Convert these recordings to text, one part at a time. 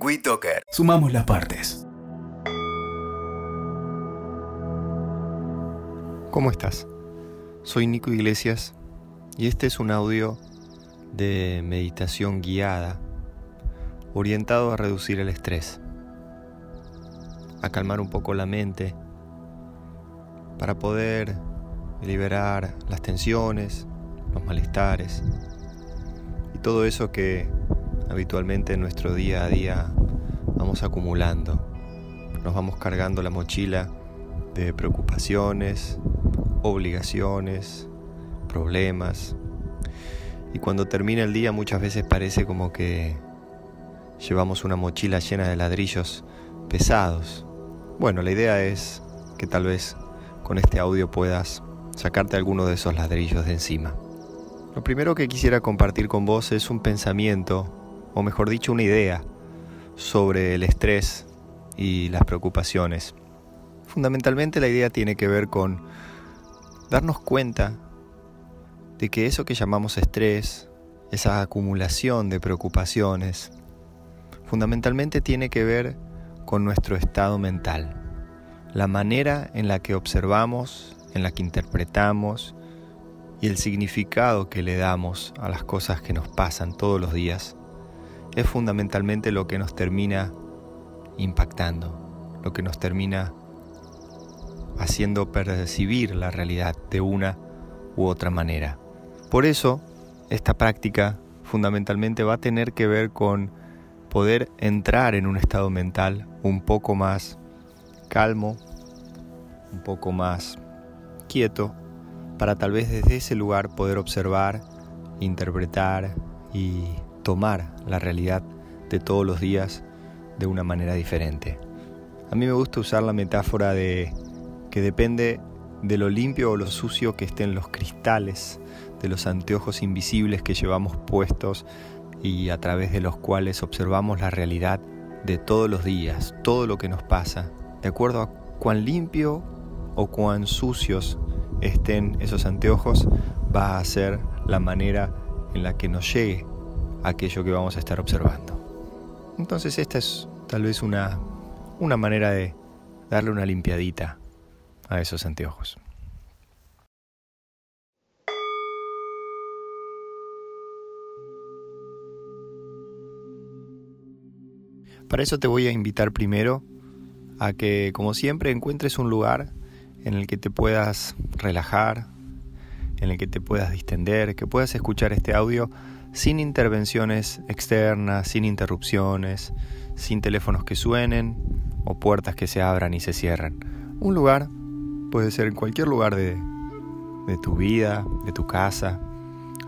WeToker. Sumamos las partes. ¿Cómo estás? Soy Nico Iglesias y este es un audio de meditación guiada orientado a reducir el estrés, a calmar un poco la mente para poder liberar las tensiones, los malestares y todo eso que habitualmente en nuestro día a día vamos acumulando. Nos vamos cargando la mochila de preocupaciones, obligaciones, problemas. Y cuando termina el día muchas veces parece como que llevamos una mochila llena de ladrillos pesados. Bueno, la idea es que tal vez con este audio puedas sacarte alguno de esos ladrillos de encima. Lo primero que quisiera compartir con vos es un pensamiento, o mejor dicho, una idea sobre el estrés y las preocupaciones. Fundamentalmente la idea tiene que ver con darnos cuenta de que eso que llamamos estrés, esa acumulación de preocupaciones, fundamentalmente tiene que ver con nuestro estado mental, la manera en la que observamos, en la que interpretamos y el significado que le damos a las cosas que nos pasan todos los días es fundamentalmente lo que nos termina impactando, lo que nos termina haciendo percibir la realidad de una u otra manera. Por eso, esta práctica fundamentalmente va a tener que ver con poder entrar en un estado mental un poco más calmo, un poco más quieto, para tal vez desde ese lugar poder observar, interpretar y tomar la realidad de todos los días de una manera diferente. A mí me gusta usar la metáfora de que depende de lo limpio o lo sucio que estén los cristales, de los anteojos invisibles que llevamos puestos y a través de los cuales observamos la realidad de todos los días, todo lo que nos pasa, de acuerdo a cuán limpio o cuán sucios estén esos anteojos va a ser la manera en la que nos llegue aquello que vamos a estar observando. Entonces esta es tal vez una, una manera de darle una limpiadita a esos anteojos. Para eso te voy a invitar primero a que, como siempre, encuentres un lugar en el que te puedas relajar, en el que te puedas distender, que puedas escuchar este audio sin intervenciones externas, sin interrupciones, sin teléfonos que suenen o puertas que se abran y se cierran. Un lugar puede ser en cualquier lugar de, de tu vida, de tu casa,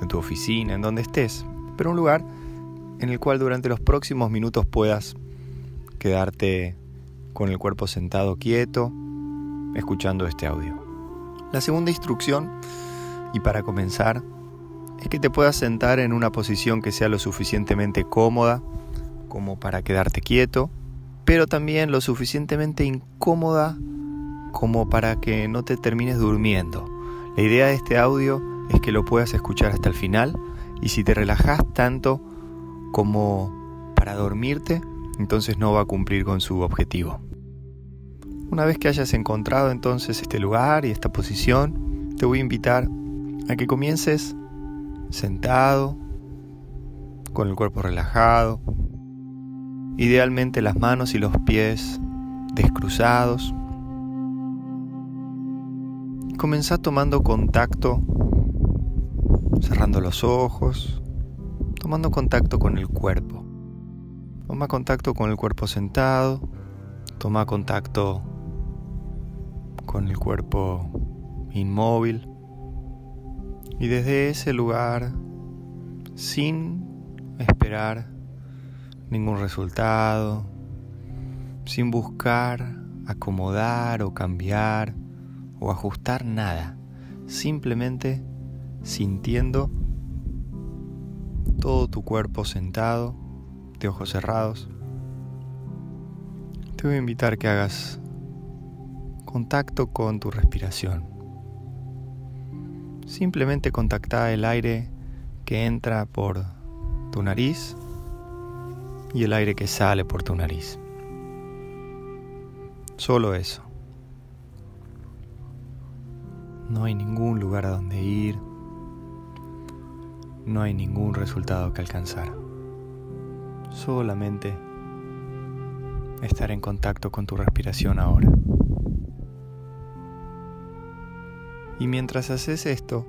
en tu oficina, en donde estés, pero un lugar en el cual durante los próximos minutos puedas quedarte con el cuerpo sentado quieto, escuchando este audio. La segunda instrucción, y para comenzar, es que te puedas sentar en una posición que sea lo suficientemente cómoda como para quedarte quieto, pero también lo suficientemente incómoda como para que no te termines durmiendo. La idea de este audio es que lo puedas escuchar hasta el final y si te relajas tanto como para dormirte, entonces no va a cumplir con su objetivo. Una vez que hayas encontrado entonces este lugar y esta posición, te voy a invitar a que comiences sentado, con el cuerpo relajado, idealmente las manos y los pies descruzados. Comenzá tomando contacto, cerrando los ojos, tomando contacto con el cuerpo. Toma contacto con el cuerpo sentado, toma contacto con el cuerpo inmóvil y desde ese lugar, sin esperar ningún resultado, sin buscar acomodar o cambiar o ajustar nada, simplemente sintiendo todo tu cuerpo sentado de ojos cerrados, te voy a invitar que hagas contacto con tu respiración. Simplemente contacta el aire que entra por tu nariz y el aire que sale por tu nariz. Solo eso. No hay ningún lugar a donde ir. No hay ningún resultado que alcanzar. Solamente estar en contacto con tu respiración ahora. Y mientras haces esto,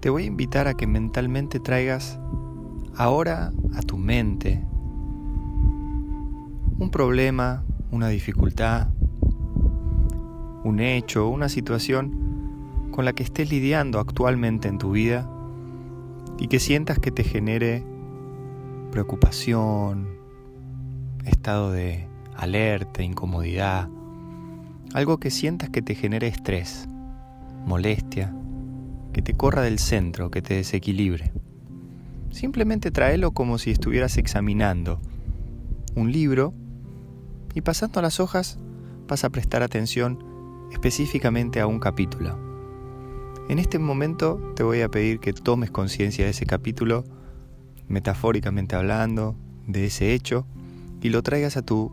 te voy a invitar a que mentalmente traigas ahora a tu mente un problema, una dificultad, un hecho, una situación con la que estés lidiando actualmente en tu vida y que sientas que te genere preocupación, estado de alerta, incomodidad, algo que sientas que te genere estrés, molestia, que te corra del centro, que te desequilibre. Simplemente tráelo como si estuvieras examinando un libro y pasando las hojas vas a prestar atención específicamente a un capítulo. En este momento te voy a pedir que tomes conciencia de ese capítulo, metafóricamente hablando, de ese hecho, y lo traigas a tu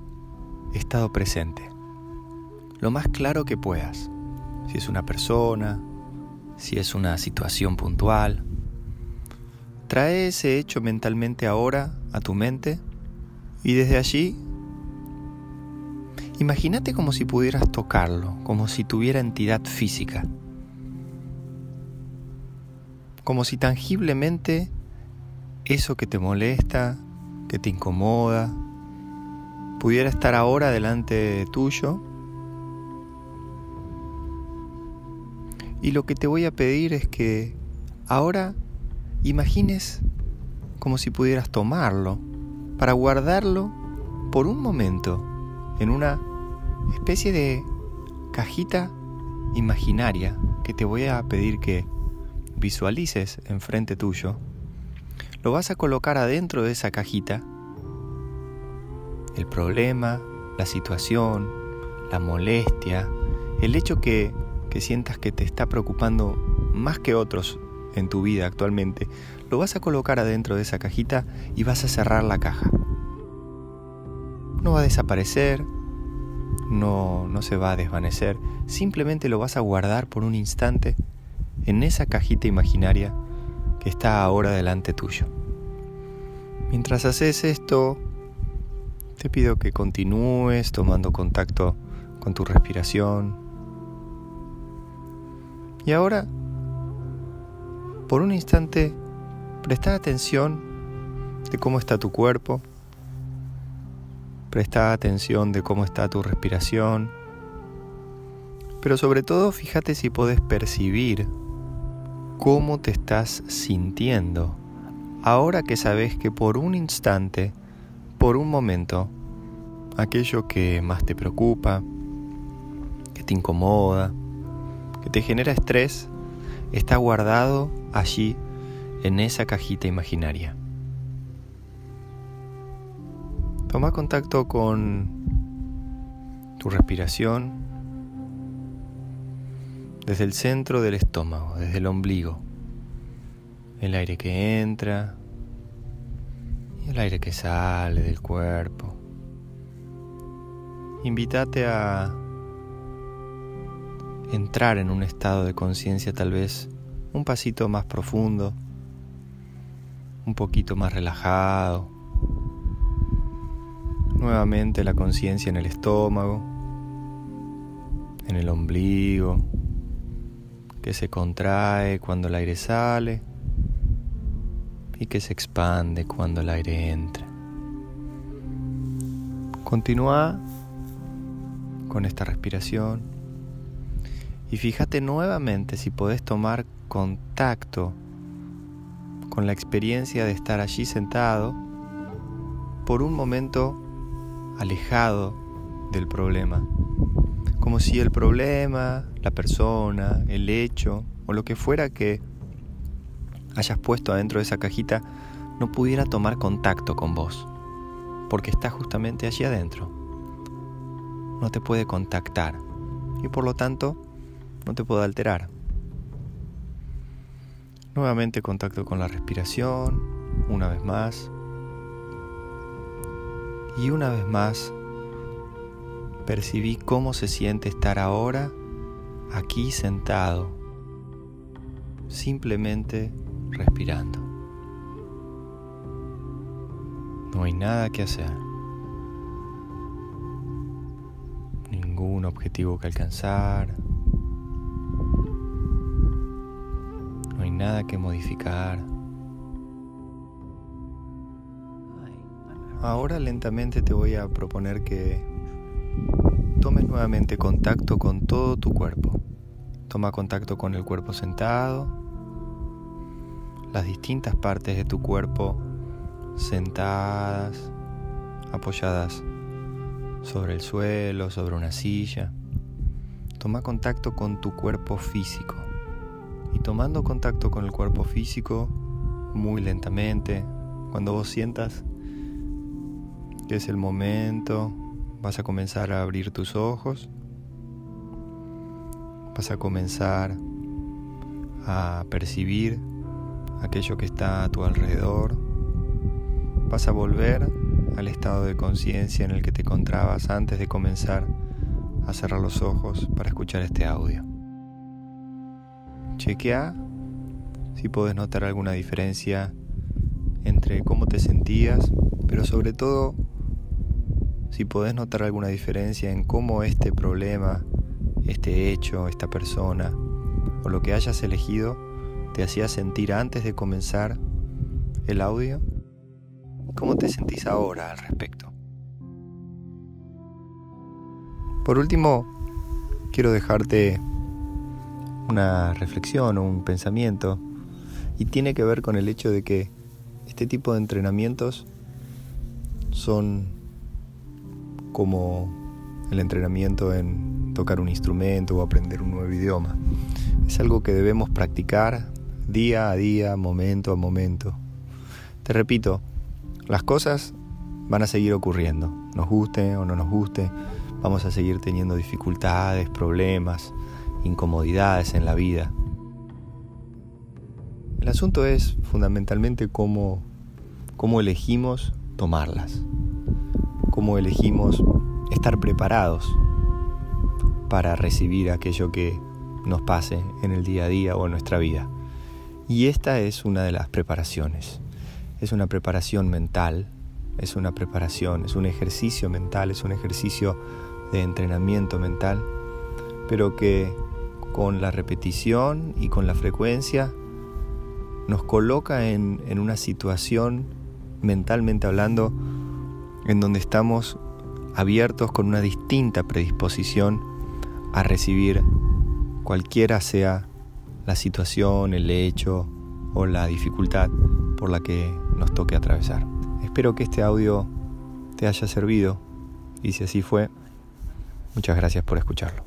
estado presente. Lo más claro que puedas. Si es una persona, si es una situación puntual. Trae ese hecho mentalmente ahora a tu mente y desde allí imagínate como si pudieras tocarlo, como si tuviera entidad física. Como si tangiblemente eso que te molesta, que te incomoda, pudiera estar ahora delante tuyo Y lo que te voy a pedir es que ahora imagines como si pudieras tomarlo para guardarlo por un momento en una especie de cajita imaginaria que te voy a pedir que visualices enfrente tuyo. Lo vas a colocar adentro de esa cajita. El problema, la situación, la molestia, el hecho que que sientas que te está preocupando más que otros en tu vida actualmente, lo vas a colocar adentro de esa cajita y vas a cerrar la caja. No va a desaparecer, no, no se va a desvanecer, simplemente lo vas a guardar por un instante en esa cajita imaginaria que está ahora delante tuyo. Mientras haces esto, te pido que continúes tomando contacto con tu respiración, y ahora, por un instante, presta atención de cómo está tu cuerpo, presta atención de cómo está tu respiración, pero sobre todo fíjate si puedes percibir cómo te estás sintiendo. Ahora que sabes que por un instante, por un momento, aquello que más te preocupa, que te incomoda, te genera estrés está guardado allí en esa cajita imaginaria. Toma contacto con tu respiración desde el centro del estómago, desde el ombligo. El aire que entra y el aire que sale del cuerpo. Invítate a entrar en un estado de conciencia tal vez un pasito más profundo, un poquito más relajado. Nuevamente la conciencia en el estómago, en el ombligo, que se contrae cuando el aire sale y que se expande cuando el aire entra. Continúa con esta respiración y fíjate nuevamente si podés tomar contacto con la experiencia de estar allí sentado por un momento alejado del problema. Como si el problema, la persona, el hecho o lo que fuera que hayas puesto adentro de esa cajita no pudiera tomar contacto con vos, porque está justamente allí adentro. No te puede contactar y por lo tanto no te puedo alterar. Nuevamente contacto con la respiración, una vez más. Y una vez más, percibí cómo se siente estar ahora aquí sentado, simplemente respirando. No hay nada que hacer. Ningún objetivo que alcanzar. Nada que modificar. Ahora lentamente te voy a proponer que tomes nuevamente contacto con todo tu cuerpo. Toma contacto con el cuerpo sentado, las distintas partes de tu cuerpo sentadas, apoyadas sobre el suelo, sobre una silla. Toma contacto con tu cuerpo físico. Y tomando contacto con el cuerpo físico, muy lentamente, cuando vos sientas que es el momento, vas a comenzar a abrir tus ojos, vas a comenzar a percibir aquello que está a tu alrededor, vas a volver al estado de conciencia en el que te encontrabas antes de comenzar a cerrar los ojos para escuchar este audio. Chequea si puedes notar alguna diferencia entre cómo te sentías, pero sobre todo si podés notar alguna diferencia en cómo este problema, este hecho, esta persona o lo que hayas elegido te hacía sentir antes de comenzar el audio, ¿cómo te sentís ahora al respecto? Por último, quiero dejarte una reflexión o un pensamiento y tiene que ver con el hecho de que este tipo de entrenamientos son como el entrenamiento en tocar un instrumento o aprender un nuevo idioma. Es algo que debemos practicar día a día, momento a momento. Te repito, las cosas van a seguir ocurriendo, nos guste o no nos guste, vamos a seguir teniendo dificultades, problemas, incomodidades en la vida. El asunto es fundamentalmente cómo, cómo elegimos tomarlas cómo elegimos estar preparados para recibir aquello que nos pase en el día a día o en nuestra vida. Y esta es una de las preparaciones. Es una preparación mental, es una preparación, es un ejercicio mental, es un ejercicio de entrenamiento mental, pero que con la repetición y con la frecuencia nos coloca en, una situación, mentalmente hablando, en donde estamos abiertos con una distinta predisposición a recibir cualquiera sea la situación, el hecho o la dificultad por la que nos toque atravesar. Espero que este audio te haya servido y si así fue, muchas gracias por escucharlo.